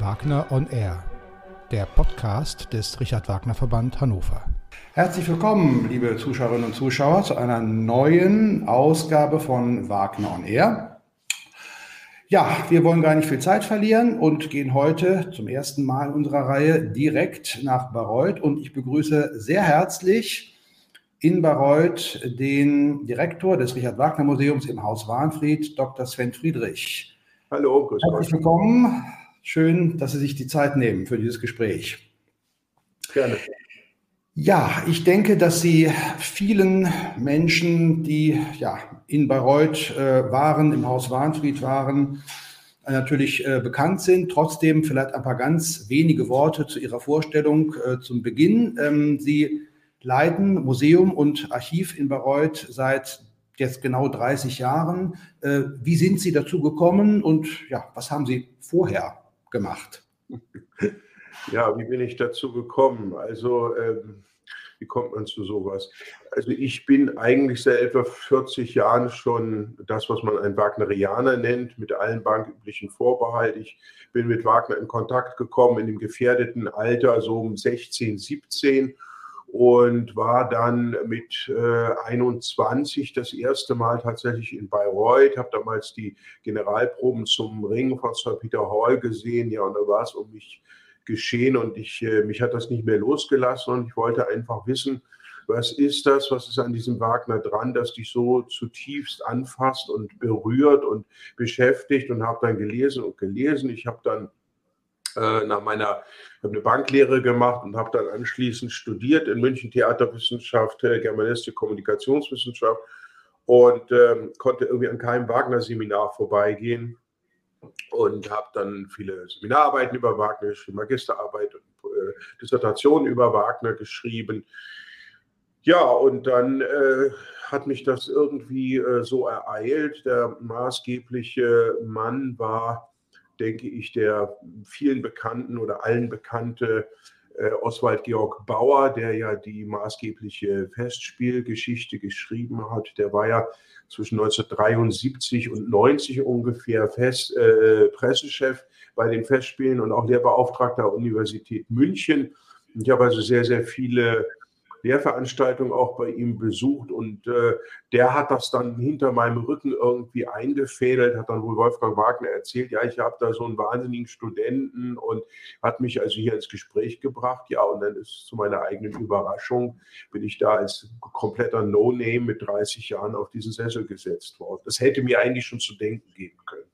Wagner on Air, der Podcast des Richard Wagner Verband Hannover. Herzlich willkommen, liebe Zuschauerinnen und Zuschauer, zu einer neuen Ausgabe von Wagner on Air. Ja, wir wollen gar nicht viel Zeit verlieren und gehen heute zum ersten Mal in unserer Reihe direkt nach Bayreuth und ich begrüße sehr herzlich in Bayreuth den Direktor des Richard Wagner Museums im Haus Warnfried, Dr. Sven Friedrich. Hallo, grüß. Herzlich willkommen. Schön, dass Sie sich die Zeit nehmen für dieses Gespräch. Gerne. Ja, ich denke, dass Sie vielen Menschen, die ja in Bayreuth äh, waren, im Haus Warnfried waren, äh, natürlich äh, bekannt sind. Trotzdem vielleicht ein paar ganz wenige Worte zu Ihrer Vorstellung äh, zum Beginn. Ähm, Sie leiten Museum und Archiv in Bayreuth seit jetzt genau 30 Jahren. Äh, wie sind Sie dazu gekommen und ja, was haben Sie vorher gemacht? Ja, wie bin ich dazu gekommen? Also, ähm, wie kommt man zu sowas? Also, ich bin eigentlich seit etwa 40 Jahren schon das, was man ein Wagnerianer nennt, mit allen banküblichen Vorbehalt. Ich bin mit Wagner in Kontakt gekommen in dem gefährdeten Alter, so um 16, 17 und war dann mit äh, 21 das erste Mal tatsächlich in Bayreuth, habe damals die Generalproben zum Ring von Sir Peter Hall gesehen, ja, und da war es um mich geschehen und ich, äh, mich hat das nicht mehr losgelassen und ich wollte einfach wissen, was ist das, was ist an diesem Wagner dran, das dich so zutiefst anfasst und berührt und beschäftigt? Und habe dann gelesen und gelesen. Ich habe dann äh, nach meiner, habe eine Banklehre gemacht und habe dann anschließend studiert in München Theaterwissenschaft, äh, Germanistik, Kommunikationswissenschaft und ähm, konnte irgendwie an keinem Wagner-Seminar vorbeigehen und habe dann viele Seminararbeiten über Wagner geschrieben, Magisterarbeit und äh, Dissertationen über Wagner geschrieben. Ja, und dann äh, hat mich das irgendwie äh, so ereilt. Der maßgebliche Mann war denke ich, der vielen Bekannten oder allen bekannte äh, Oswald Georg Bauer, der ja die maßgebliche Festspielgeschichte geschrieben hat. Der war ja zwischen 1973 und 90 ungefähr Fest, äh, Pressechef bei den Festspielen und auch Lehrbeauftragter der Universität München. Ich habe also sehr, sehr viele Lehrveranstaltung auch bei ihm besucht und äh, der hat das dann hinter meinem Rücken irgendwie eingefädelt, hat dann wohl Wolfgang Wagner erzählt, ja, ich habe da so einen wahnsinnigen Studenten und hat mich also hier ins Gespräch gebracht, ja, und dann ist zu meiner eigenen Überraschung, bin ich da als kompletter No-Name mit 30 Jahren auf diesen Sessel gesetzt worden. Das hätte mir eigentlich schon zu denken geben können.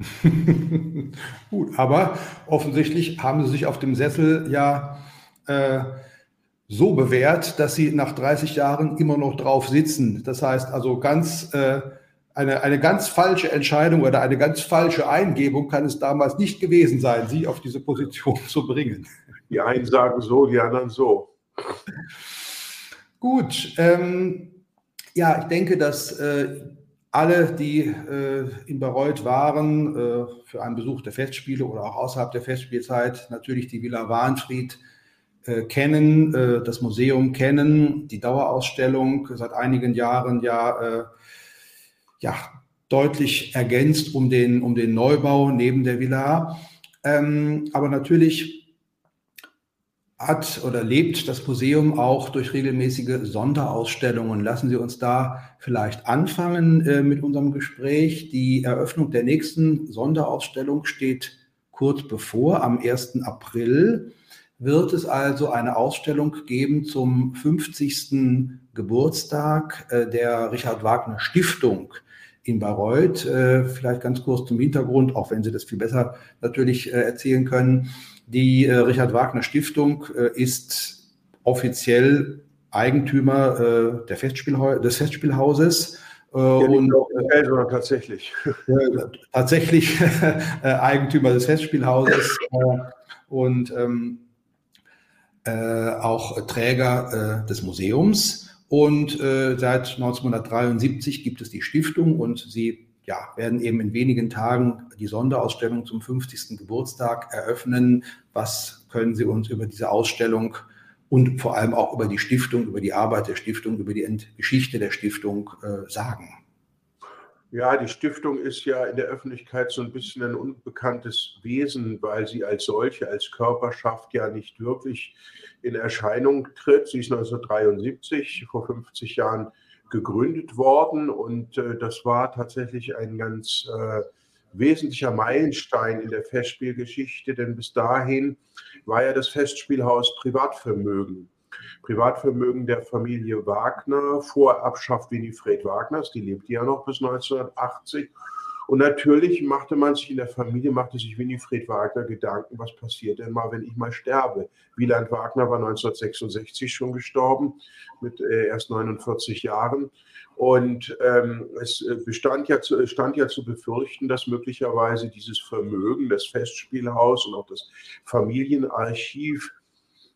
Gut, aber offensichtlich haben Sie sich auf dem Sessel ja äh, so bewährt, dass sie nach 30 Jahren immer noch drauf sitzen. Das heißt also ganz äh, eine, eine ganz falsche Entscheidung oder eine ganz falsche Eingebung kann es damals nicht gewesen sein, sie auf diese Position zu bringen. Die einen sagen so, die anderen so. Gut, ähm, ja, ich denke, dass äh, alle, die äh, in Bayreuth waren, äh, für einen Besuch der Festspiele oder auch außerhalb der Festspielzeit, natürlich die Villa Warnfried kennen, äh, das Museum kennen, die Dauerausstellung seit einigen Jahren ja, äh, ja deutlich ergänzt um den, um den Neubau neben der Villa. Ähm, aber natürlich hat oder lebt das Museum auch durch regelmäßige Sonderausstellungen. Lassen Sie uns da vielleicht anfangen äh, mit unserem Gespräch. Die Eröffnung der nächsten Sonderausstellung steht kurz bevor, am 1. April wird es also eine Ausstellung geben zum 50. Geburtstag äh, der Richard Wagner Stiftung in Bayreuth. Äh, vielleicht ganz kurz zum Hintergrund, auch wenn Sie das viel besser natürlich äh, erzählen können. Die Richard Wagner Stiftung ist offiziell Eigentümer der Festspielhau des Festspielhauses. Ja, und äh, tatsächlich. tatsächlich Eigentümer des Festspielhauses. und ähm, äh, auch Träger äh, des Museums. Und äh, seit 1973 gibt es die Stiftung und sie ja, werden eben in wenigen Tagen die Sonderausstellung zum 50. Geburtstag eröffnen. Was können Sie uns über diese Ausstellung und vor allem auch über die Stiftung, über die Arbeit der Stiftung, über die Geschichte der Stiftung äh, sagen? Ja, die Stiftung ist ja in der Öffentlichkeit so ein bisschen ein unbekanntes Wesen, weil sie als solche, als Körperschaft ja nicht wirklich in Erscheinung tritt. Sie ist 1973, vor 50 Jahren, gegründet worden und äh, das war tatsächlich ein ganz äh, wesentlicher Meilenstein in der Festspielgeschichte, denn bis dahin war ja das Festspielhaus Privatvermögen. Privatvermögen der Familie Wagner vor Abschaff Winifred Wagners, die lebte ja noch bis 1980. Und natürlich machte man sich in der Familie, machte sich Winifred Wagner Gedanken, was passiert denn mal, wenn ich mal sterbe. Wieland Wagner war 1966 schon gestorben, mit äh, erst 49 Jahren. Und ähm, es äh, bestand ja zu, stand ja zu befürchten, dass möglicherweise dieses Vermögen, das Festspielhaus und auch das Familienarchiv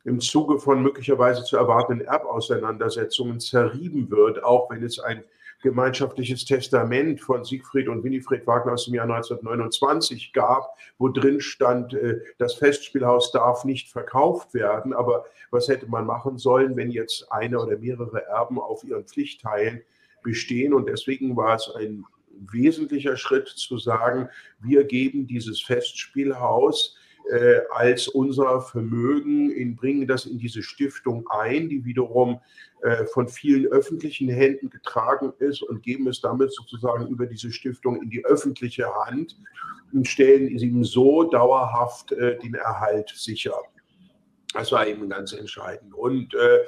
im Zuge von möglicherweise zu erwartenden Erbauseinandersetzungen zerrieben wird, auch wenn es ein gemeinschaftliches Testament von Siegfried und Winifred Wagner aus dem Jahr 1929 gab, wo drin stand, äh, das Festspielhaus darf nicht verkauft werden. Aber was hätte man machen sollen, wenn jetzt eine oder mehrere Erben auf ihren Pflichtteilen bestehen? Und deswegen war es ein wesentlicher Schritt zu sagen, wir geben dieses Festspielhaus äh, als unser Vermögen, in, bringen das in diese Stiftung ein, die wiederum äh, von vielen öffentlichen Händen getragen ist und geben es damit sozusagen über diese Stiftung in die öffentliche Hand und stellen ihm so dauerhaft äh, den Erhalt sicher. Das war eben ganz entscheidend. Und äh,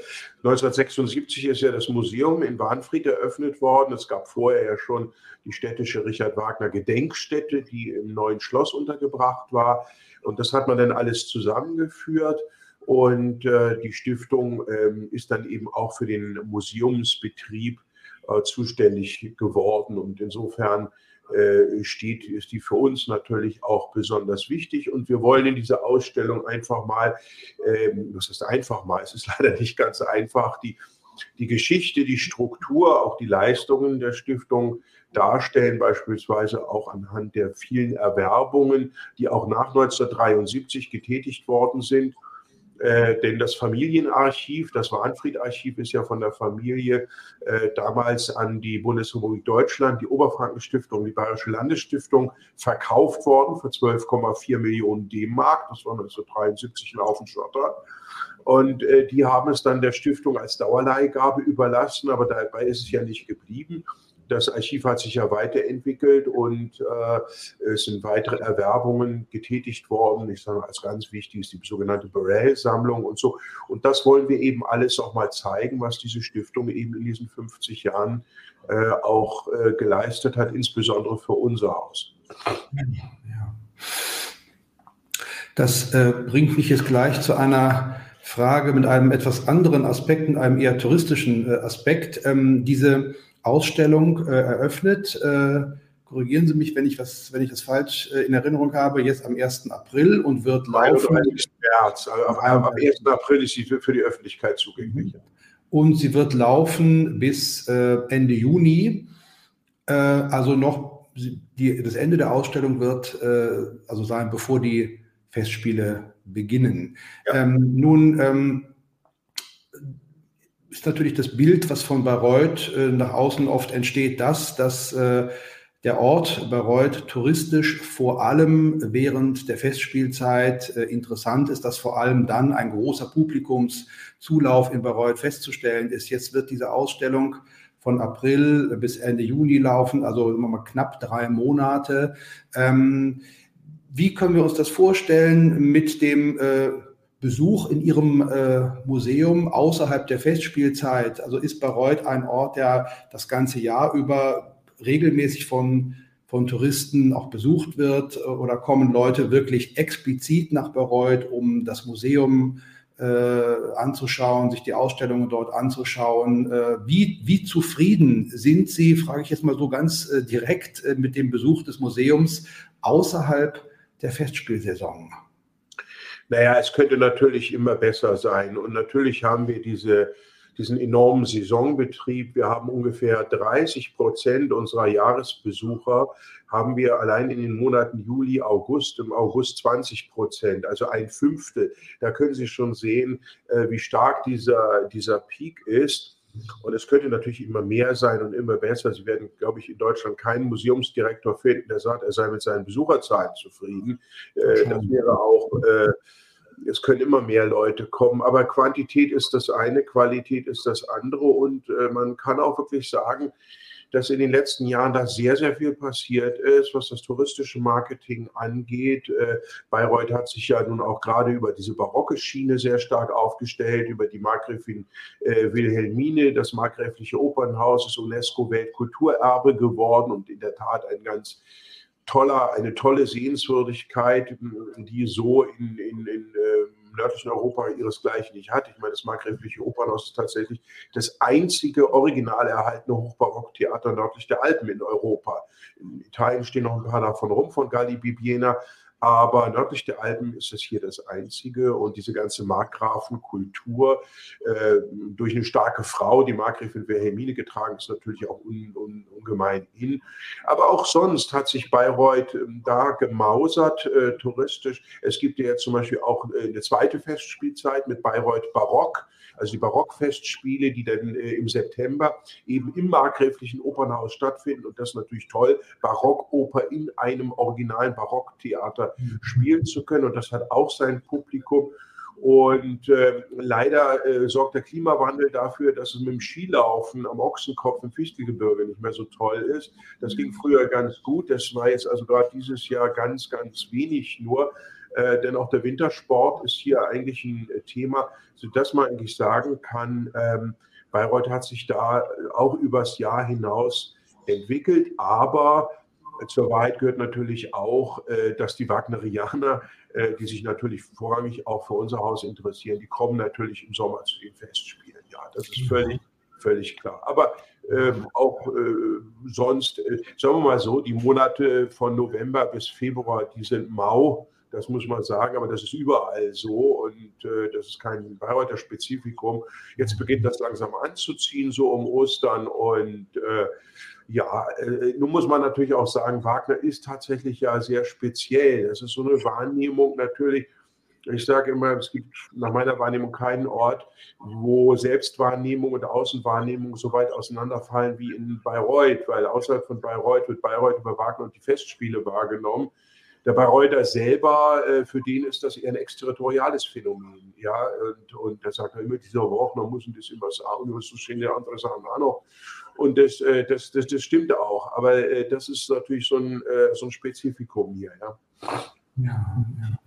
1976 ist ja das Museum in Warnfried eröffnet worden. Es gab vorher ja schon die städtische Richard Wagner Gedenkstätte, die im neuen Schloss untergebracht war. Und das hat man dann alles zusammengeführt. Und äh, die Stiftung ähm, ist dann eben auch für den Museumsbetrieb äh, zuständig geworden. Und insofern äh, steht, ist die für uns natürlich auch besonders wichtig. Und wir wollen in dieser Ausstellung einfach mal, ähm, das ist einfach mal, es ist leider nicht ganz einfach, die, die Geschichte, die Struktur, auch die Leistungen der Stiftung darstellen, beispielsweise auch anhand der vielen Erwerbungen, die auch nach 1973 getätigt worden sind. Äh, denn das Familienarchiv, das Warnfried-Archiv, ist ja von der Familie äh, damals an die Bundesrepublik Deutschland, die Oberfrankenstiftung, die Bayerische Landesstiftung verkauft worden für 12,4 Millionen D-Mark. Das war 1973 ein Haufen Schotter. Und äh, die haben es dann der Stiftung als Dauerleihgabe überlassen, aber dabei ist es ja nicht geblieben. Das Archiv hat sich ja weiterentwickelt und äh, es sind weitere Erwerbungen getätigt worden. Ich sage als ganz wichtig ist die sogenannte Burrell-Sammlung und so. Und das wollen wir eben alles auch mal zeigen, was diese Stiftung eben in diesen 50 Jahren äh, auch äh, geleistet hat, insbesondere für unser Haus. Ja. Das äh, bringt mich jetzt gleich zu einer Frage mit einem etwas anderen Aspekt, einem eher touristischen äh, Aspekt. Ähm, diese Ausstellung äh, eröffnet. Äh, korrigieren Sie mich, wenn ich, was, wenn ich das falsch äh, in Erinnerung habe, jetzt am 1. April und wird laufen. März, also am, am 1. April ist sie für, für die Öffentlichkeit zugänglich. Mhm. Und sie wird laufen bis äh, Ende Juni. Äh, also noch die, das Ende der Ausstellung wird äh, also sein, bevor die Festspiele beginnen. Ja. Ähm, nun ähm, ist natürlich das Bild, was von Bayreuth äh, nach außen oft entsteht, das, dass äh, der Ort Bayreuth touristisch vor allem während der Festspielzeit äh, interessant ist, dass vor allem dann ein großer Publikumszulauf in Bayreuth festzustellen ist. Jetzt wird diese Ausstellung von April bis Ende Juni laufen, also mal knapp drei Monate. Ähm, wie können wir uns das vorstellen mit dem äh, Besuch in Ihrem äh, Museum außerhalb der Festspielzeit? Also ist Bayreuth ein Ort, der das ganze Jahr über regelmäßig von, von Touristen auch besucht wird? Oder kommen Leute wirklich explizit nach Bayreuth, um das Museum äh, anzuschauen, sich die Ausstellungen dort anzuschauen? Äh, wie, wie zufrieden sind Sie, frage ich jetzt mal so ganz äh, direkt, äh, mit dem Besuch des Museums außerhalb der Festspielsaison? Naja, es könnte natürlich immer besser sein. Und natürlich haben wir diese, diesen enormen Saisonbetrieb. Wir haben ungefähr 30 Prozent unserer Jahresbesucher, haben wir allein in den Monaten Juli, August, im August 20 Prozent, also ein Fünftel. Da können Sie schon sehen, äh, wie stark dieser, dieser Peak ist. Und es könnte natürlich immer mehr sein und immer besser. Sie werden, glaube ich, in Deutschland keinen Museumsdirektor finden, der sagt, er sei mit seinen Besucherzahlen zufrieden. Äh, das wäre auch, äh, es können immer mehr Leute kommen, aber Quantität ist das eine, Qualität ist das andere. Und äh, man kann auch wirklich sagen, dass in den letzten Jahren da sehr, sehr viel passiert ist, was das touristische Marketing angeht. Äh, Bayreuth hat sich ja nun auch gerade über diese barocke Schiene sehr stark aufgestellt, über die Markgräfin äh, Wilhelmine. Das markgräfliche Opernhaus ist UNESCO-Weltkulturerbe geworden und in der Tat ein ganz toller, eine tolle Sehenswürdigkeit, die so in, in, in ähm, nördlichen Europa ihresgleichen nicht hat. Ich meine, das markgräfliche Opernhaus ist tatsächlich das einzige original erhaltene Hochbarocktheater nördlich der Alpen in Europa. In Italien stehen noch ein paar davon rum, von Galli Bibiena, aber nördlich der Alpen ist es hier das einzige und diese ganze Markgrafenkultur äh, durch eine starke Frau, die Markgräfin Wilhelmine getragen, ist natürlich auch un, un, ungemein in. Aber auch sonst hat sich Bayreuth äh, da gemausert, äh, touristisch. Es gibt ja jetzt zum Beispiel auch äh, eine zweite Festspielzeit mit Bayreuth Barock also die Barockfestspiele, die dann äh, im September eben im markgräflichen Opernhaus stattfinden und das ist natürlich toll, Barockoper in einem originalen Barocktheater mhm. spielen zu können und das hat auch sein Publikum. Und äh, leider äh, sorgt der Klimawandel dafür, dass es mit dem Skilaufen am Ochsenkopf im Fichtelgebirge nicht mehr so toll ist. Das ging früher ganz gut. Das war jetzt also gerade dieses Jahr ganz, ganz wenig nur. Äh, denn auch der Wintersport ist hier eigentlich ein äh, Thema, sodass man eigentlich sagen kann, ähm, Bayreuth hat sich da auch übers Jahr hinaus entwickelt, aber zur Wahrheit gehört natürlich auch, äh, dass die Wagnerianer, äh, die sich natürlich vorrangig auch für unser Haus interessieren, die kommen natürlich im Sommer zu den Festspielen. Ja, das ist völlig, völlig klar. Aber ähm, auch äh, sonst, äh, sagen wir mal so, die Monate von November bis Februar, die sind mau. Das muss man sagen, aber das ist überall so und äh, das ist kein Bayreuther Spezifikum. Jetzt beginnt das langsam anzuziehen, so um Ostern und äh, ja, äh, nun muss man natürlich auch sagen, Wagner ist tatsächlich ja sehr speziell. Das ist so eine Wahrnehmung natürlich. Ich sage immer, es gibt nach meiner Wahrnehmung keinen Ort, wo Selbstwahrnehmung und Außenwahrnehmung so weit auseinanderfallen wie in Bayreuth, weil außerhalb von Bayreuth wird Bayreuth über Wagner und die Festspiele wahrgenommen. Der Bayreuther selber, äh, für den ist das eher ein exterritoriales Phänomen. Ja, und, und der sagt immer, dieser Wagner muss das immer sagen, was so schöne andere Sachen auch noch. Und das, äh, das, das, das stimmt auch. Aber äh, das ist natürlich so ein, so ein Spezifikum hier. Ja, ja. ja.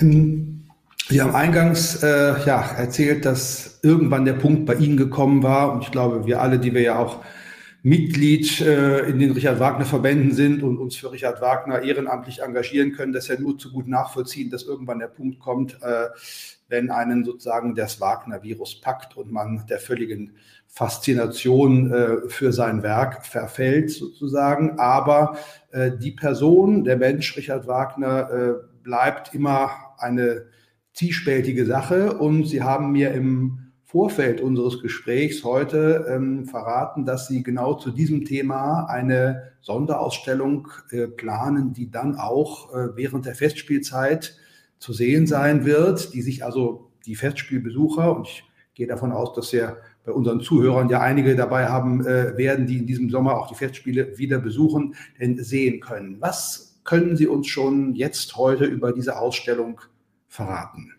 Ähm, Sie haben eingangs äh, ja, erzählt, dass irgendwann der Punkt bei Ihnen gekommen war. Und ich glaube, wir alle, die wir ja auch Mitglied äh, in den Richard Wagner Verbänden sind und uns für Richard Wagner ehrenamtlich engagieren können, das ja nur zu gut nachvollziehen, dass irgendwann der Punkt kommt, äh, wenn einen sozusagen das Wagner-Virus packt und man der völligen Faszination äh, für sein Werk verfällt sozusagen. Aber äh, die Person, der Mensch Richard Wagner, äh, bleibt immer eine zwiespältige Sache und Sie haben mir im Vorfeld unseres Gesprächs heute ähm, verraten, dass Sie genau zu diesem Thema eine Sonderausstellung äh, planen, die dann auch äh, während der Festspielzeit zu sehen sein wird, die sich also die Festspielbesucher, und ich gehe davon aus, dass wir bei unseren Zuhörern ja einige dabei haben äh, werden, die in diesem Sommer auch die Festspiele wieder besuchen, denn sehen können. Was können Sie uns schon jetzt heute über diese Ausstellung verraten?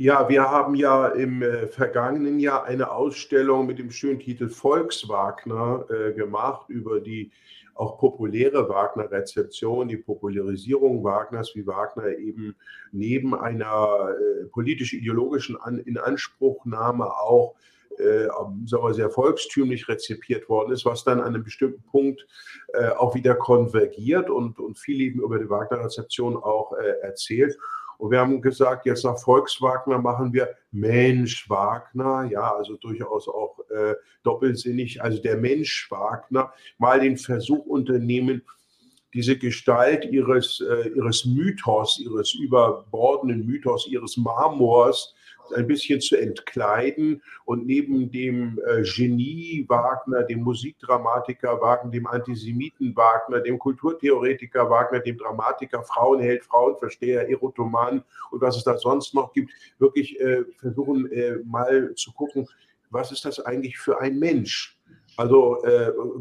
Ja, wir haben ja im äh, vergangenen Jahr eine Ausstellung mit dem schönen Titel Volkswagner äh, gemacht über die auch populäre Wagner-Rezeption, die Popularisierung Wagners, wie Wagner eben neben einer äh, politisch-ideologischen An Inanspruchnahme auch äh, sehr volkstümlich rezipiert worden ist, was dann an einem bestimmten Punkt äh, auch wieder konvergiert und, und viel eben über die Wagner-Rezeption auch äh, erzählt. Und wir haben gesagt, jetzt nach Volkswagner machen wir Mensch Wagner, ja, also durchaus auch äh, doppelsinnig, also der Mensch Wagner, mal den Versuch unternehmen, diese Gestalt ihres, äh, ihres Mythos, ihres überbordenden Mythos, ihres Marmors ein bisschen zu entkleiden und neben dem äh, Genie Wagner, dem Musikdramatiker Wagner, dem Antisemiten Wagner, dem Kulturtheoretiker Wagner, dem Dramatiker, Frauenheld, Frauenversteher, Erotoman und was es da sonst noch gibt, wirklich äh, versuchen äh, mal zu gucken, was ist das eigentlich für ein Mensch? Also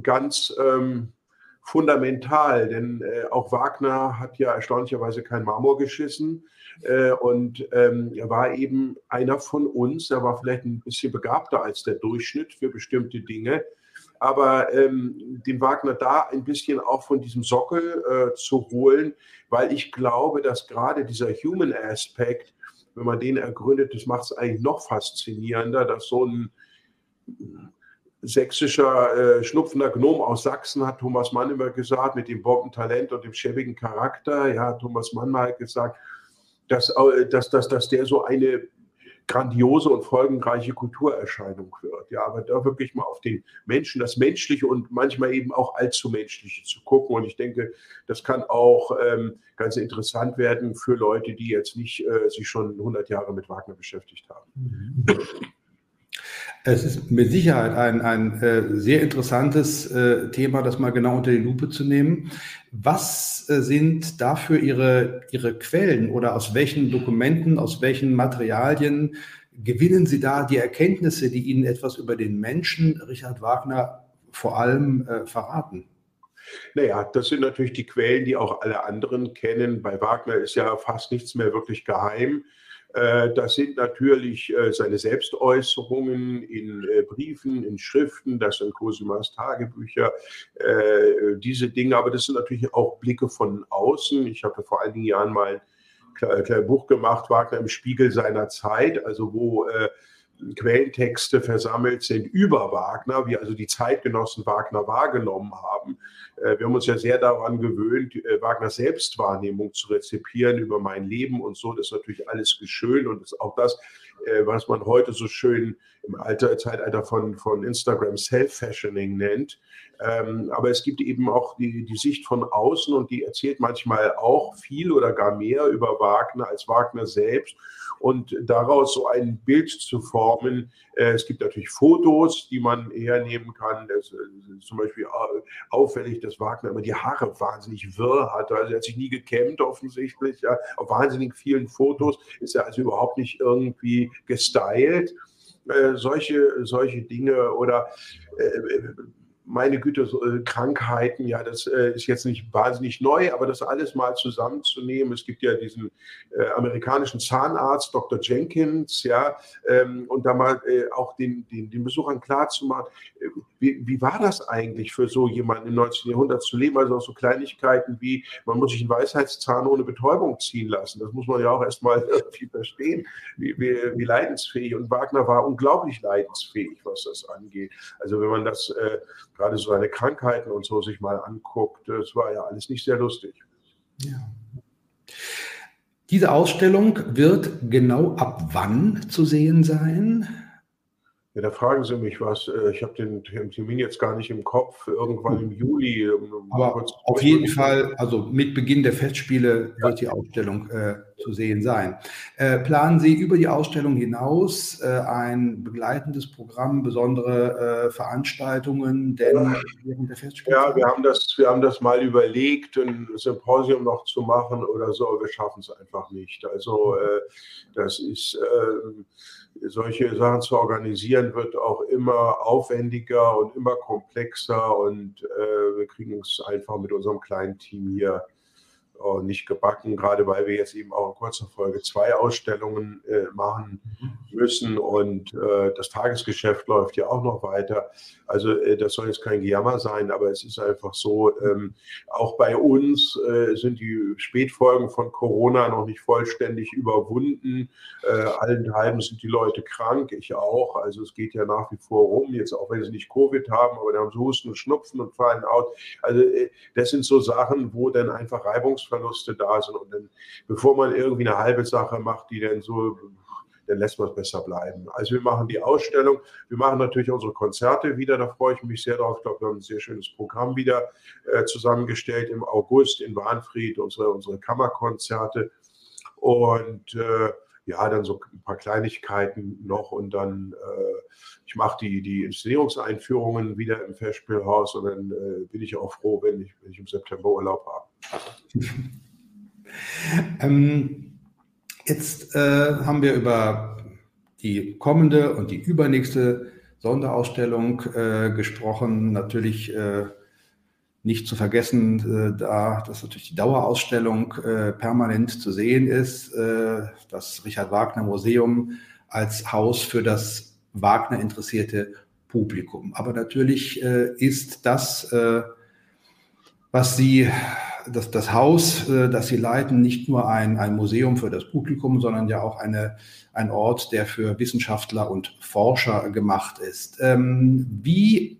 ganz ähm, fundamental, denn auch Wagner hat ja erstaunlicherweise kein Marmor geschissen äh, und ähm, er war eben einer von uns. Er war vielleicht ein bisschen begabter als der Durchschnitt für bestimmte Dinge. Aber ähm, den Wagner da ein bisschen auch von diesem Sockel äh, zu holen, weil ich glaube, dass gerade dieser Human Aspekt, wenn man den ergründet, das macht es eigentlich noch faszinierender, dass so ein sächsischer äh, schnupfender Gnom aus Sachsen, hat Thomas Mann immer gesagt, mit dem Bombentalent und dem schäbigen Charakter. Ja, Thomas Mann mal gesagt, dass, dass, dass, dass der so eine grandiose und folgenreiche Kulturerscheinung wird. Ja, aber da wirklich mal auf den Menschen, das Menschliche und manchmal eben auch allzu Menschliche zu gucken. Und ich denke, das kann auch ähm, ganz interessant werden für Leute, die jetzt nicht äh, sich schon 100 Jahre mit Wagner beschäftigt haben. Mhm. Es ist mit Sicherheit ein, ein äh, sehr interessantes äh, Thema, das mal genau unter die Lupe zu nehmen. Was äh, sind dafür Ihre, Ihre Quellen oder aus welchen Dokumenten, aus welchen Materialien gewinnen Sie da die Erkenntnisse, die Ihnen etwas über den Menschen Richard Wagner vor allem äh, verraten? Naja, das sind natürlich die Quellen, die auch alle anderen kennen. Bei Wagner ist ja fast nichts mehr wirklich geheim. Äh, das sind natürlich äh, seine Selbstäußerungen in äh, Briefen, in Schriften, das sind Cosimas Tagebücher, diese Dinge, aber das sind natürlich auch Blicke von außen. Ich habe vor einigen Jahren mal ein kleines Buch gemacht, Wagner im Spiegel seiner Zeit, also wo Quellentexte versammelt sind über Wagner, wie also die Zeitgenossen Wagner wahrgenommen haben. Äh, wir haben uns ja sehr daran gewöhnt, äh, Wagners Selbstwahrnehmung zu rezipieren über mein Leben und so. Das ist natürlich alles schön und ist auch das, äh, was man heute so schön im Alter, Zeitalter von, von Instagram Self-Fashioning nennt. Ähm, aber es gibt eben auch die, die Sicht von außen und die erzählt manchmal auch viel oder gar mehr über Wagner als Wagner selbst und daraus so ein Bild zu formen. Äh, es gibt natürlich Fotos, die man hernehmen kann. Das ist äh, zum Beispiel auffällig, dass Wagner immer die Haare wahnsinnig wirr hatte. Also er hat sich nie gekämmt offensichtlich. Ja. Auf wahnsinnig vielen Fotos ist er also überhaupt nicht irgendwie gestylt. Äh, solche, solche Dinge oder äh, meine Güte, so, äh, Krankheiten, ja, das äh, ist jetzt nicht wahnsinnig neu, aber das alles mal zusammenzunehmen. Es gibt ja diesen äh, amerikanischen Zahnarzt, Dr. Jenkins, ja, ähm, und da mal äh, auch den, den, den Besuchern klarzumachen, äh, wie, wie war das eigentlich für so jemanden im 19. Jahrhundert zu leben? Also auch so Kleinigkeiten wie, man muss sich einen Weisheitszahn ohne Betäubung ziehen lassen. Das muss man ja auch erstmal irgendwie verstehen, wie, wie, wie leidensfähig. Und Wagner war unglaublich leidensfähig, was das angeht. Also wenn man das äh, gerade so seine Krankheiten und so sich mal anguckt, das war ja alles nicht sehr lustig. Ja. Diese Ausstellung wird genau ab wann zu sehen sein? Ja, da fragen Sie mich was. Äh, ich habe den Termin jetzt gar nicht im Kopf. Irgendwann im Juli. Ähm, Aber auf jeden Fall, also mit Beginn der Festspiele ja. wird die Ausstellung äh, zu sehen sein. Äh, planen Sie über die Ausstellung hinaus äh, ein begleitendes Programm, besondere äh, Veranstaltungen denn ja. während der Festspiele? Ja, wir haben, das, wir haben das mal überlegt, ein Symposium noch zu machen oder so. Wir schaffen es einfach nicht. Also äh, das ist solche Sachen zu organisieren, wird auch immer aufwendiger und immer komplexer und äh, wir kriegen es einfach mit unserem kleinen Team hier nicht gebacken, gerade weil wir jetzt eben auch in kurzer Folge zwei Ausstellungen äh, machen müssen und äh, das Tagesgeschäft läuft ja auch noch weiter. Also äh, das soll jetzt kein Gejammer sein, aber es ist einfach so, ähm, auch bei uns äh, sind die Spätfolgen von Corona noch nicht vollständig überwunden. Äh, allenthalben sind die Leute krank, ich auch. Also es geht ja nach wie vor rum, jetzt auch wenn sie nicht Covid haben, aber dann haben sie Husten und Schnupfen und fallen aus. Also das sind so Sachen, wo dann einfach Reibungs Verluste da sind. Und dann, bevor man irgendwie eine halbe Sache macht, die dann so, dann lässt man es besser bleiben. Also wir machen die Ausstellung, wir machen natürlich unsere Konzerte wieder, da freue ich mich sehr drauf. Ich glaube, wir haben ein sehr schönes Programm wieder äh, zusammengestellt im August in Warnfried, unsere, unsere Kammerkonzerte. Und äh, ja, dann so ein paar Kleinigkeiten noch und dann, äh, ich mache die, die Inszenierungseinführungen wieder im Festspielhaus und dann äh, bin ich auch froh, wenn ich, wenn ich im September Urlaub habe. ähm, jetzt äh, haben wir über die kommende und die übernächste Sonderausstellung äh, gesprochen. Natürlich äh, nicht zu vergessen, äh, da dass natürlich die Dauerausstellung äh, permanent zu sehen ist, äh, das Richard Wagner Museum als Haus für das Wagner interessierte Publikum. Aber natürlich äh, ist das, was Sie, das, das Haus, äh, das Sie leiten, nicht nur ein, ein Museum für das Publikum, sondern ja auch eine, ein Ort, der für Wissenschaftler und Forscher gemacht ist. Ähm, wie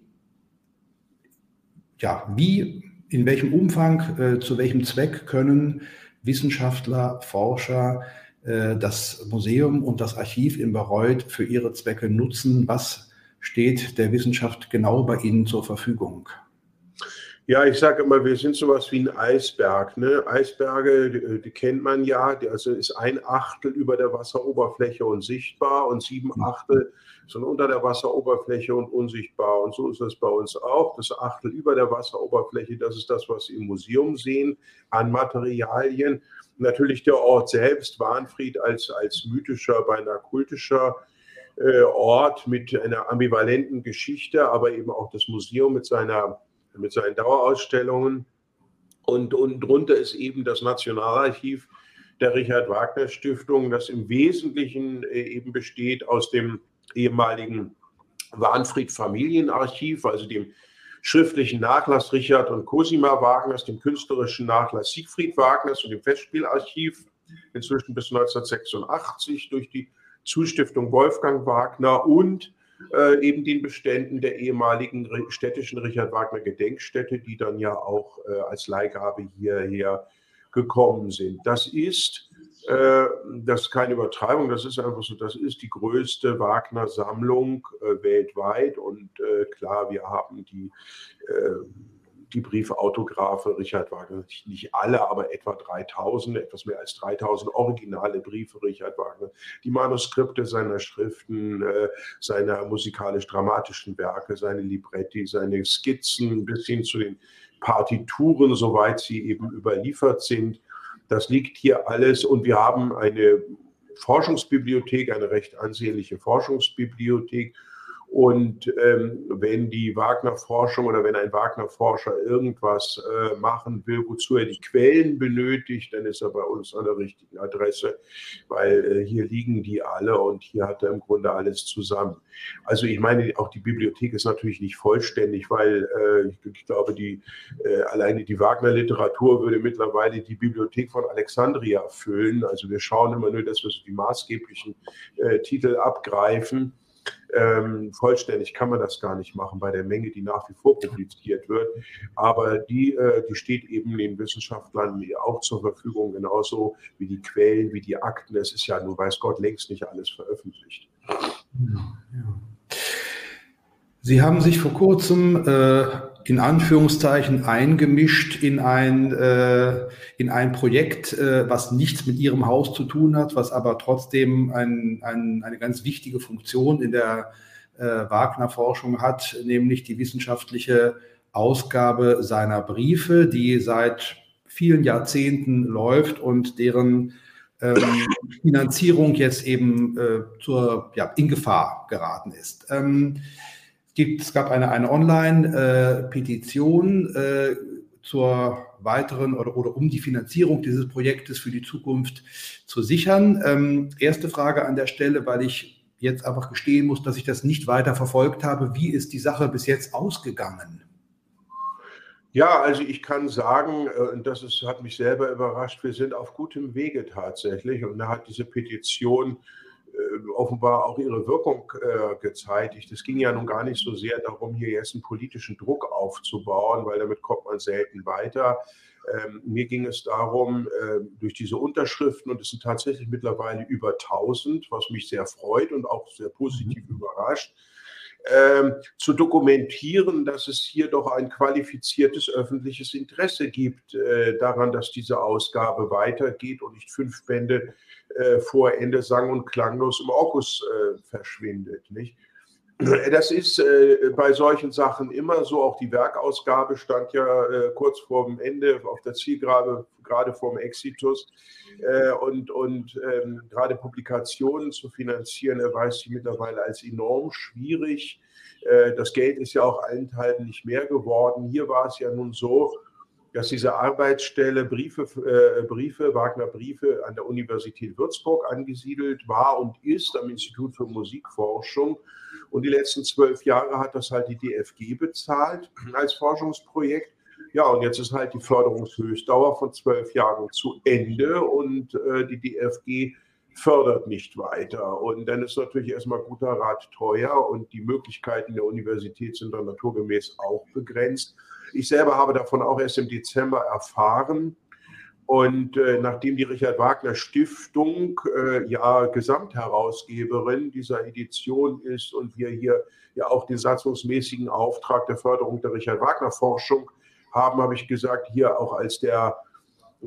ja, wie, in welchem Umfang, äh, zu welchem Zweck können Wissenschaftler, Forscher äh, das Museum und das Archiv in Bayreuth für ihre Zwecke nutzen? Was steht der Wissenschaft genau bei Ihnen zur Verfügung? Ja, ich sage immer, wir sind sowas wie ein Eisberg. Ne? Eisberge, die, die, kennt man ja, die, also ist ein Achtel über der Wasseroberfläche unsichtbar und sieben mhm. Achtel sind unter der Wasseroberfläche und unsichtbar. Und so ist es bei uns auch. Das Achtel über der Wasseroberfläche, das ist das, was Sie im Museum sehen an Materialien. Natürlich der Ort selbst, Warnfried als, als mythischer, beinahe kultischer äh, Ort mit einer ambivalenten Geschichte, aber eben auch das Museum mit seiner mit seinen Dauerausstellungen. Und, und drunter ist eben das Nationalarchiv der Richard Wagner Stiftung, das im Wesentlichen äh, eben besteht aus dem ehemaligen Warnfried Familienarchiv, also dem schriftlichen Nachlass Richard und Cosima Wagners, dem künstlerischen Nachlass Siegfried Wagners und dem Festspielarchiv, inzwischen bis 1986 durch die Zustiftung Wolfgang Wagner und äh, eben den Beständen der ehemaligen städtischen Richard Wagner Gedenkstätte, die dann ja auch äh, als Leihgabe hierher gekommen sind. Das ist, äh, das ist keine Übertreibung, das ist einfach so, das ist die größte Wagner-Sammlung äh, weltweit und äh, klar, wir haben die die Briefautographe Richard Wagner, nicht alle, aber etwa 3000, etwas mehr als 3000 originale Briefe Richard Wagner, die Manuskripte seiner Schriften, äh, seiner musikalisch-dramatischen Werke, seine Libretti, seine Skizzen bis hin zu den Partituren, soweit sie eben überliefert sind. Das liegt hier alles und wir haben eine Forschungsbibliothek, eine recht ansehnliche Forschungsbibliothek und ähm, wenn die Wagner-Forschung oder wenn ein Wagner-Forscher irgendwas äh, machen will, wozu er die Quellen benötigt, dann ist er bei uns an der richtigen Adresse, weil äh, hier liegen die alle und hier hat er im Grunde alles zusammen. Also ich meine, auch die Bibliothek ist natürlich nicht vollständig, weil äh, ich, ich, glaube, die äh, alleine die Wagner-Literatur würde mittlerweile die Bibliothek von Alexandria füllen. Also wir schauen immer nur, dass wir so die maßgeblichen äh, Titel abgreifen. Ähm, vollständig kann man das gar nicht machen bei der Menge, die nach wie vor publiziert wird. Aber die, äh, die steht eben den Wissenschaftlern auch zur Verfügung, genauso wie die Quellen, wie die Akten. Es ist ja nun weiß Gott längst nicht alles veröffentlicht. Ja, ja. Sie haben sich vor kurzem äh, in Anführungszeichen eingemischt in ein, äh, in ein Projekt, äh, was nichts mit Ihrem Haus zu tun hat, was aber trotzdem ein, ein, eine ganz wichtige Funktion in der äh, Wagner-Forschung hat, nämlich die wissenschaftliche Ausgabe seiner Briefe, die seit vielen Jahrzehnten läuft und deren ähm, Finanzierung jetzt eben äh, zur, ja, in Gefahr geraten ist. Ähm, gibt, es gab eine, eine Online-Petition äh, zur weiteren oder, oder um die Finanzierung dieses Projektes für die Zukunft zu sichern. Ähm, erste Frage an der Stelle, weil ich jetzt einfach gestehen muss, dass ich das nicht weiter verfolgt habe. Wie ist die Sache bis jetzt ausgegangen? Ja, also ich kann sagen, äh, und das ist, hat mich selber überrascht, wir sind auf gutem Wege tatsächlich. Und da hat diese Petition äh, offenbar auch ihre Wirkung äh, gezeitigt. Es ging ja nun gar nicht so sehr darum, hier jetzt einen politischen Druck aufzubauen, weil damit kommt man selten weiter. Ähm, mir ging es darum, äh, durch diese Unterschriften, und es sind tatsächlich mittlerweile über 1000, was mich sehr freut und auch sehr positiv mhm. überrascht, ähm, zu dokumentieren, dass es hier doch ein qualifiziertes öffentliches Interesse gibt äh, daran, dass diese Ausgabe weitergeht und nicht fünf Bände äh, vor Ende sang- und klanglos im Orkus äh, verschwindet. Nicht? Das ist äh, bei solchen Sachen immer so. Auch die Werkausgabe stand ja äh, kurz vor dem Ende auf der Zielgerade, gerade vorm Exitus. Äh, und und ähm, gerade Publikationen zu finanzieren, erweist sich mittlerweile als enorm schwierig. Äh, das Geld ist ja auch allenthalben nicht mehr geworden. Hier war es ja nun so, dass diese Arbeitsstelle Briefe, äh, Briefe, Wagner Briefe an der Universität Würzburg angesiedelt war und ist am Institut für Musikforschung. Und die letzten zwölf Jahre hat das halt die DFG bezahlt als Forschungsprojekt. Ja, und jetzt ist halt die Förderungshöchstdauer von zwölf Jahren zu Ende und äh, die DFG fördert nicht weiter. Und dann ist natürlich erstmal guter Rat teuer und die Möglichkeiten der Universität sind dann naturgemäß auch begrenzt. Ich selber habe davon auch erst im Dezember erfahren. Und äh, nachdem die Richard Wagner Stiftung äh, ja Gesamtherausgeberin dieser Edition ist und wir hier ja auch den satzungsmäßigen Auftrag der Förderung der Richard Wagner Forschung haben, habe ich gesagt, hier auch als der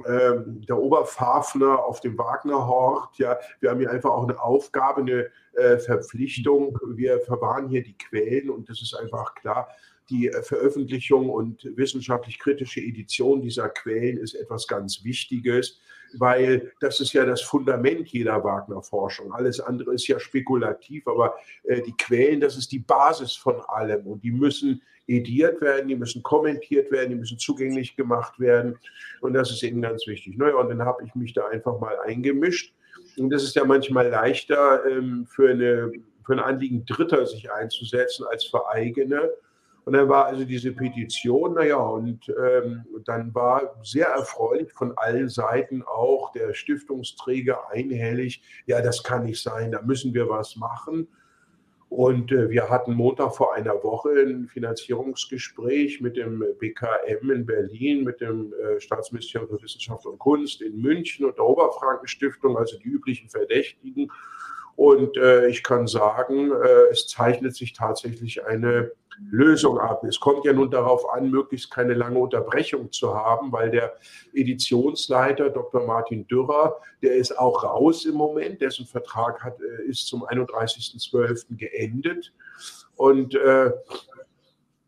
ähm, der Oberfafner auf dem Wagnerhort. Ja, wir haben hier einfach auch eine Aufgabe, eine äh, Verpflichtung. Wir verwahren hier die Quellen und das ist einfach klar. Die Veröffentlichung und wissenschaftlich kritische Edition dieser Quellen ist etwas ganz Wichtiges, weil das ist ja das Fundament jeder Wagner-Forschung. Alles andere ist ja spekulativ, aber äh, die Quellen, das ist die Basis von allem und die müssen ediert werden, die müssen kommentiert werden, die müssen zugänglich gemacht werden. Und das ist eben ganz wichtig. Naja, und dann habe ich mich da einfach mal eingemischt. Und das ist ja manchmal leichter ähm, für, eine, für ein Anliegen Dritter sich einzusetzen als für eigene. Und dann war also diese Petition, naja, und ähm, dann war sehr erfreulich von allen Seiten auch der Stiftungsträger einhellig, ja, das kann nicht sein, da müssen wir was machen. Und äh, wir hatten Montag vor einer Woche ein Finanzierungsgespräch mit dem BKM in Berlin, mit dem äh, Staatsministerium für Wissenschaft und Kunst in München und der Oberfrankenstiftung, also die üblichen Verdächtigen. Und äh, ich kann sagen, äh, es zeichnet sich tatsächlich eine Lösung ab. Es kommt ja nun darauf an, möglichst keine lange Unterbrechung zu haben, weil der Editionsleiter Dr. Martin Dürrer, der ist auch raus im Moment, dessen Vertrag hat, äh, ist zum 31.12. geendet. Und äh,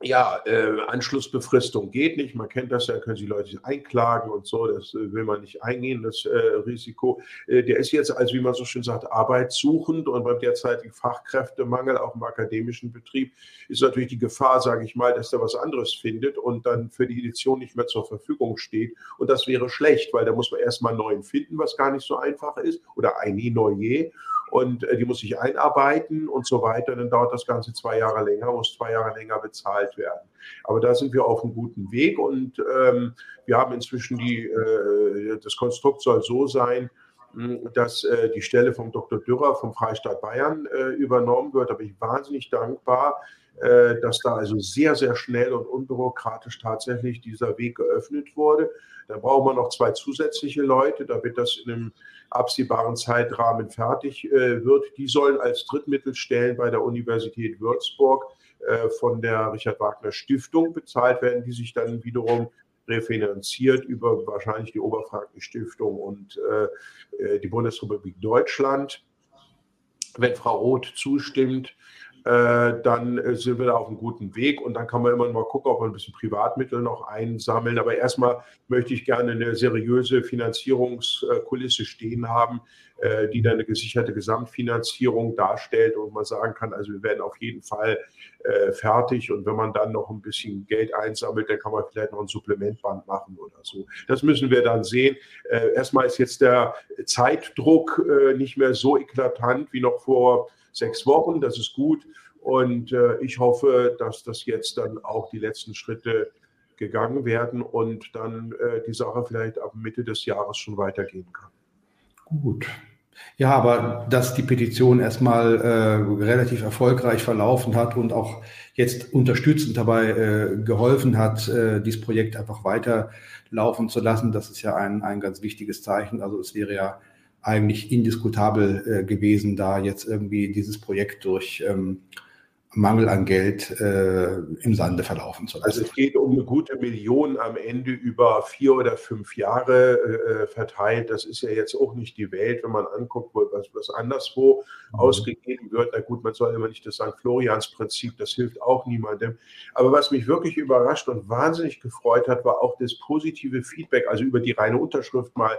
ja, äh, Anschlussbefristung geht nicht. Man kennt das ja, können Sie Leute einklagen und so. Das äh, will man nicht eingehen, das äh, Risiko. Äh, der ist jetzt, also wie man so schön sagt, arbeitssuchend und beim derzeitigen Fachkräftemangel, auch im akademischen Betrieb, ist natürlich die Gefahr, sage ich mal, dass er was anderes findet und dann für die Edition nicht mehr zur Verfügung steht. Und das wäre schlecht, weil da muss man erstmal einen neuen finden, was gar nicht so einfach ist, oder ein Neue und äh, die muss sich einarbeiten und so weiter. Dann dauert das Ganze zwei Jahre länger, muss zwei Jahre länger bezahlt werden. Aber da sind wir auf einem guten Weg und ähm, wir haben inzwischen die, äh, das Konstrukt soll so sein, hm, dass äh, die Stelle vom Dr. Dürrer vom Freistaat Bayern äh, übernommen wird. Da bin ich wahnsinnig dankbar, dass da also sehr, sehr schnell und unbürokratisch tatsächlich dieser Weg geöffnet wurde. Da brauchen wir noch zwei zusätzliche Leute, damit das in einem absehbaren Zeitrahmen fertig äh, wird. Die sollen als Drittmittelstellen bei der Universität Würzburg äh, von der Richard Wagner Stiftung bezahlt werden, die sich dann wiederum refinanziert über wahrscheinlich die Oberfrankenstiftung und äh, die Bundesrepublik Deutschland. Wenn Frau Roth zustimmt, äh, dann äh, sind wir da auf einem guten Weg und dann kann man immer mal gucken, ob wir ein bisschen Privatmittel noch einsammeln. Aber erstmal möchte ich gerne eine seriöse Finanzierungskulisse stehen haben, äh, die dann eine gesicherte Gesamtfinanzierung darstellt und man sagen kann, also wir werden auf jeden Fall fertig und wenn man dann noch ein bisschen Geld einsammelt, dann kann man vielleicht noch ein Supplementband machen oder so. Das müssen wir dann sehen. Erstmal ist jetzt der Zeitdruck nicht mehr so eklatant wie noch vor sechs Wochen. Das ist gut. Und äh, ich hoffe, dass das jetzt dann auch die letzten Schritte gegangen werden und dann äh, die Sache vielleicht ab Mitte des Jahres schon weitergehen kann. Gut. Ja, aber dass die Petition erstmal äh, relativ erfolgreich verlaufen hat und auch jetzt unterstützend dabei äh, geholfen hat, äh, dieses Projekt einfach weiterlaufen zu lassen, das ist ja ein, ein ganz wichtiges Zeichen. Also es wäre ja eigentlich indiskutabel äh, gewesen, da jetzt irgendwie dieses Projekt durch ähm, Mangel an Geld äh, im Sande verlaufen zu lassen. Also es geht um eine gute Million am Ende über vier oder fünf Jahre äh, verteilt. Das ist ja jetzt auch nicht die Welt, wenn man anguckt, was, was anderswo mhm. ausgegeben wird. Na gut, man soll immer nicht das St. Florians-Prinzip, das hilft auch niemandem. Aber was mich wirklich überrascht und wahnsinnig gefreut hat, war auch das positive Feedback, also über die reine Unterschrift mal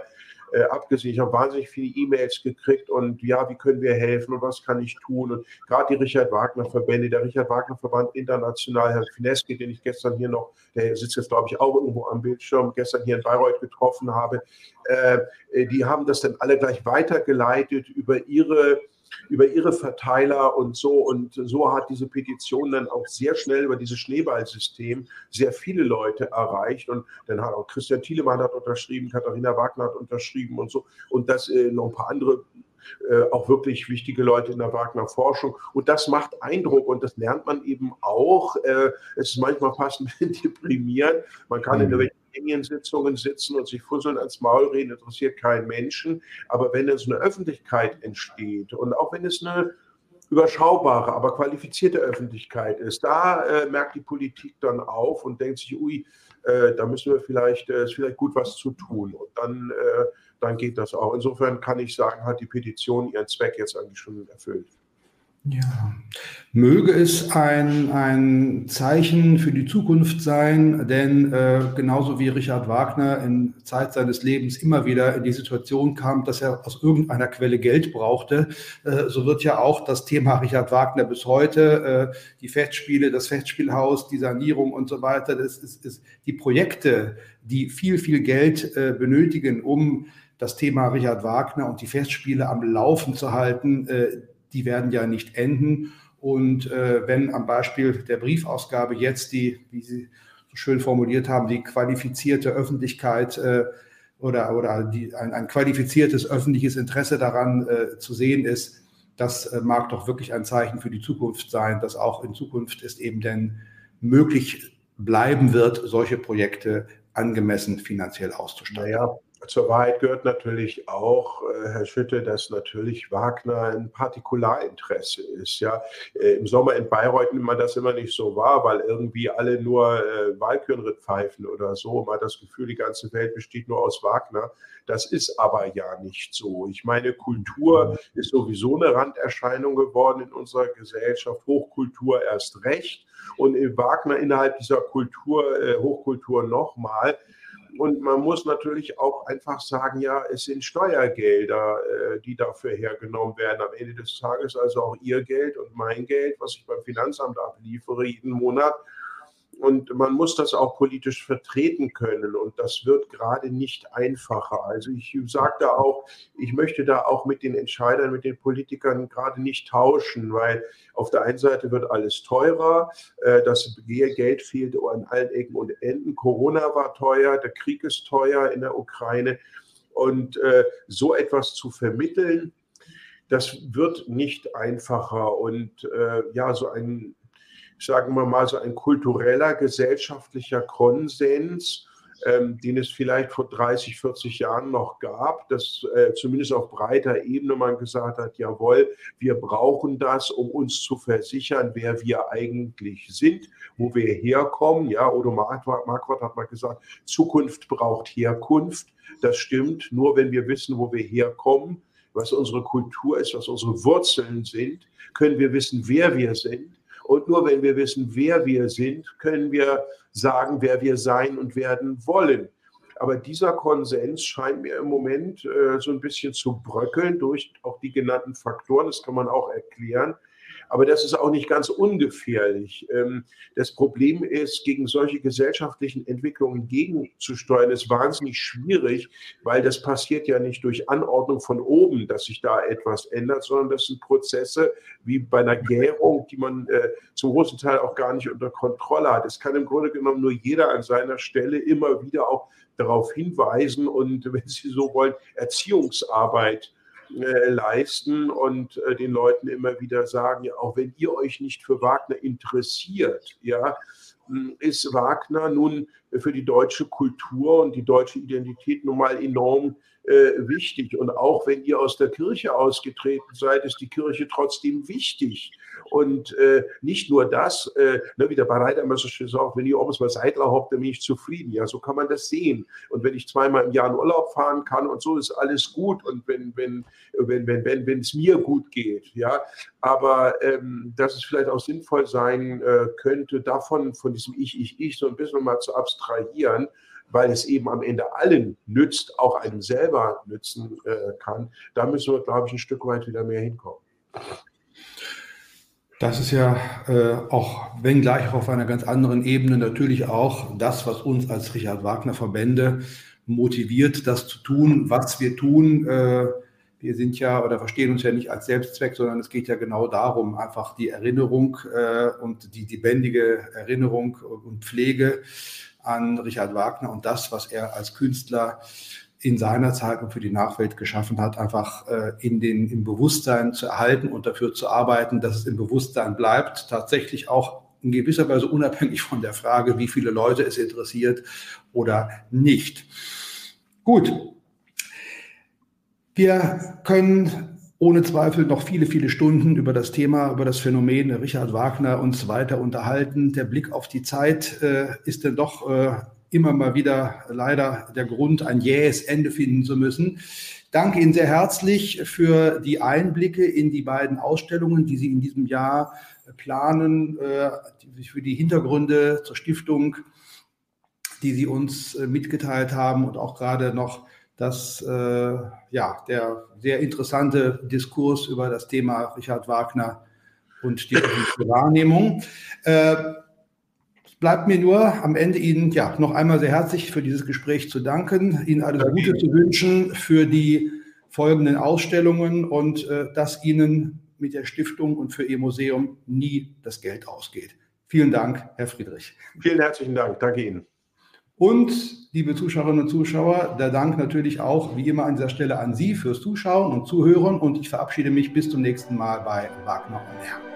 äh, abgesehen. Ich habe wahnsinnig viele E-Mails gekriegt und ja, wie können wir helfen und was kann ich tun? Und gerade die Richard Wagner Verbände, der Richard Wagner Verband international, Herr Fineski, den ich gestern hier noch, der sitzt jetzt glaube ich auch irgendwo am Bildschirm, gestern hier in Bayreuth getroffen habe, äh, die haben das dann alle gleich weitergeleitet über ihre über ihre Verteiler und so. Und so hat diese Petition dann auch sehr schnell über dieses Schneeballsystem sehr viele Leute erreicht. Und dann hat auch Christian Thielemann hat unterschrieben, Katharina Wagner hat unterschrieben und so. Und das äh, noch ein paar andere äh, auch wirklich wichtige Leute in der Wagner Forschung. Und das macht Eindruck und das lernt man eben auch. Äh, es ist manchmal fast ein bisschen deprimierend. Man kann in mhm. der Gremiensitzungen sitzen und sich fusseln ans Maul reden, interessiert keinen Menschen. Aber wenn es eine Öffentlichkeit entsteht und auch wenn es eine überschaubare, aber qualifizierte Öffentlichkeit ist, da äh, merkt die Politik dann auf und denkt sich, ui, äh, da müssen wir vielleicht, äh, ist vielleicht gut was zu tun. Und dann, äh, dann geht das auch. Insofern kann ich sagen, hat die Petition ihren Zweck jetzt eigentlich schon erfüllt. Ja, möge es ein, ein Zeichen für die Zukunft sein, denn äh, genauso wie Richard Wagner in Zeit seines Lebens immer wieder in die Situation kam, dass er aus irgendeiner Quelle Geld brauchte, äh, so wird ja auch das Thema Richard Wagner bis heute, äh, die Festspiele, das Festspielhaus, die Sanierung und so weiter, das ist, ist die Projekte, die viel, viel Geld äh, benötigen, um das Thema Richard Wagner und die Festspiele am Laufen zu halten, äh, die werden ja nicht enden. Und äh, wenn am Beispiel der Briefausgabe jetzt die, wie Sie so schön formuliert haben, die qualifizierte Öffentlichkeit äh, oder, oder die, ein, ein qualifiziertes öffentliches Interesse daran äh, zu sehen ist, das äh, mag doch wirklich ein Zeichen für die Zukunft sein, dass auch in Zukunft es eben denn möglich bleiben wird, solche Projekte angemessen finanziell auszustatten. Naja, zur Wahrheit gehört natürlich auch, äh, Herr Schütte, dass natürlich Wagner ein Partikularinteresse ist. Ja, äh, im Sommer in Bayreuth nimmt man das immer nicht so wahr, weil irgendwie alle nur äh, Walkürenritt pfeifen oder so. Man hat das Gefühl, die ganze Welt besteht nur aus Wagner. Das ist aber ja nicht so. Ich meine, Kultur ist sowieso eine Randerscheinung geworden in unserer Gesellschaft. Hochkultur erst recht. Und Wagner innerhalb dieser Kultur, äh, Hochkultur nochmal. Und man muss natürlich auch einfach sagen, ja, es sind Steuergelder, äh, die dafür hergenommen werden. Am Ende des Tages also auch Ihr Geld und mein Geld, was ich beim Finanzamt abliefere jeden Monat. Und man muss das auch politisch vertreten können. Und das wird gerade nicht einfacher. Also ich sage da auch, ich möchte da auch mit den Entscheidern, mit den Politikern gerade nicht tauschen, weil auf der einen Seite wird alles teurer, äh, das Geld fehlt an allen Ecken und Enden. Corona war teuer, der Krieg ist teuer in der Ukraine. Und äh, so etwas zu vermitteln, das wird nicht einfacher. Und äh, ja, so ein sagen wir mal, so ein kultureller, gesellschaftlicher Konsens, ähm, den es vielleicht vor 30, 40 Jahren noch gab, dass äh, zumindest auf breiter Ebene man gesagt hat, jawohl, wir brauchen das, um uns zu versichern, wer wir eigentlich sind, wo wir herkommen. Ja, Odo Marquardt hat mal gesagt, Zukunft braucht Herkunft. Das stimmt, nur wenn wir wissen, wo wir herkommen, was unsere Kultur ist, was unsere Wurzeln sind, können wir wissen, wer wir sind und nur wenn wir wissen, wer wir sind, können wir sagen, wer wir sein und werden wollen. Aber dieser Konsens scheint mir im Moment äh, so ein bisschen zu bröckeln durch auch die genannten Faktoren. Das kann man auch erklären. Aber das ist auch nicht ganz ungefährlich. Ähm, das Problem ist, gegen solche gesellschaftlichen Entwicklungen gegenzusteuern, ist wahnsinnig schwierig, weil das passiert ja nicht durch Anordnung von oben, dass sich da etwas ändert, sondern das sind Prozesse wie bei einer Gärung, die man äh, zum großen Teil auch gar nicht unter Kontrolle hat. Es kann im Grunde genommen nur jeder an seiner Stelle immer wieder auch darauf hinweisen und, wenn Sie so wollen, Erziehungsarbeit äh, leisten und äh, den Leuten immer wieder sagen, ja, auch wenn ihr euch nicht für Wagner interessiert, ja, hm, ist Wagner nun für die deutsche Kultur und die deutsche Identität nun mal enorm äh, wichtig. Und auch wenn ihr aus der Kirche ausgetreten seid, ist die Kirche trotzdem wichtig. Und äh, nicht nur das, äh, ne, wie der Bereiter immer so schön sagt, wenn ich oben mal Seidler habe, dann bin ich zufrieden. Ja, so kann man das sehen. Und wenn ich zweimal im Jahr in Urlaub fahren kann und so, ist alles gut. Und wenn, wenn, wenn, wenn, wenn, wenn es mir gut geht, ja. Aber ähm, dass es vielleicht auch sinnvoll sein äh, könnte, davon, von diesem Ich, Ich, Ich so ein bisschen mal zu abstrahieren weil es eben am Ende allen nützt, auch einem selber nützen äh, kann, da müssen wir, glaube ich, ein Stück weit wieder mehr hinkommen. Das ist ja äh, auch, wenngleich auf einer ganz anderen Ebene, natürlich auch das, was uns als Richard Wagner Verbände motiviert, das zu tun, was wir tun. Äh, wir sind ja oder verstehen uns ja nicht als Selbstzweck, sondern es geht ja genau darum, einfach die Erinnerung äh, und die lebendige Erinnerung und Pflege an Richard Wagner und das, was er als Künstler in seiner Zeit und für die Nachwelt geschaffen hat, einfach äh, in den, im Bewusstsein zu erhalten und dafür zu arbeiten, dass es im Bewusstsein bleibt, tatsächlich auch in gewisser Weise unabhängig von der Frage, wie viele Leute es interessiert oder nicht. Gut. Wir können ohne Zweifel noch viele, viele Stunden über das Thema, über das Phänomen Richard Wagner und so weiter unterhalten. Der Blick auf die Zeit äh, ist dann doch äh, immer mal wieder leider der Grund, ein jähes Ende finden zu müssen. Danke Ihnen sehr herzlich für die Einblicke in die beiden Ausstellungen, die Sie in diesem Jahr planen, äh, für die Hintergründe zur Stiftung, die Sie uns äh, mitgeteilt haben und auch gerade noch dass äh, ja, der sehr interessante Diskurs über das Thema Richard Wagner und die Wahrnehmung. Bleibt mir nur am Ende Ihnen ja noch einmal sehr herzlich für dieses Gespräch zu danken, Ihnen alles Gute zu wünschen für die folgenden Ausstellungen und äh, dass Ihnen mit der Stiftung und für Ihr Museum nie das Geld ausgeht. Vielen Dank, Herr Friedrich. Vielen herzlichen Dank. Danke Ihnen. Und, liebe Zuschauerinnen und Zuschauer, der Dank natürlich auch wie immer an dieser Stelle an Sie fürs Zuschauen und Zuhören. Und ich verabschiede mich bis zum nächsten Mal bei Wagner und Herr.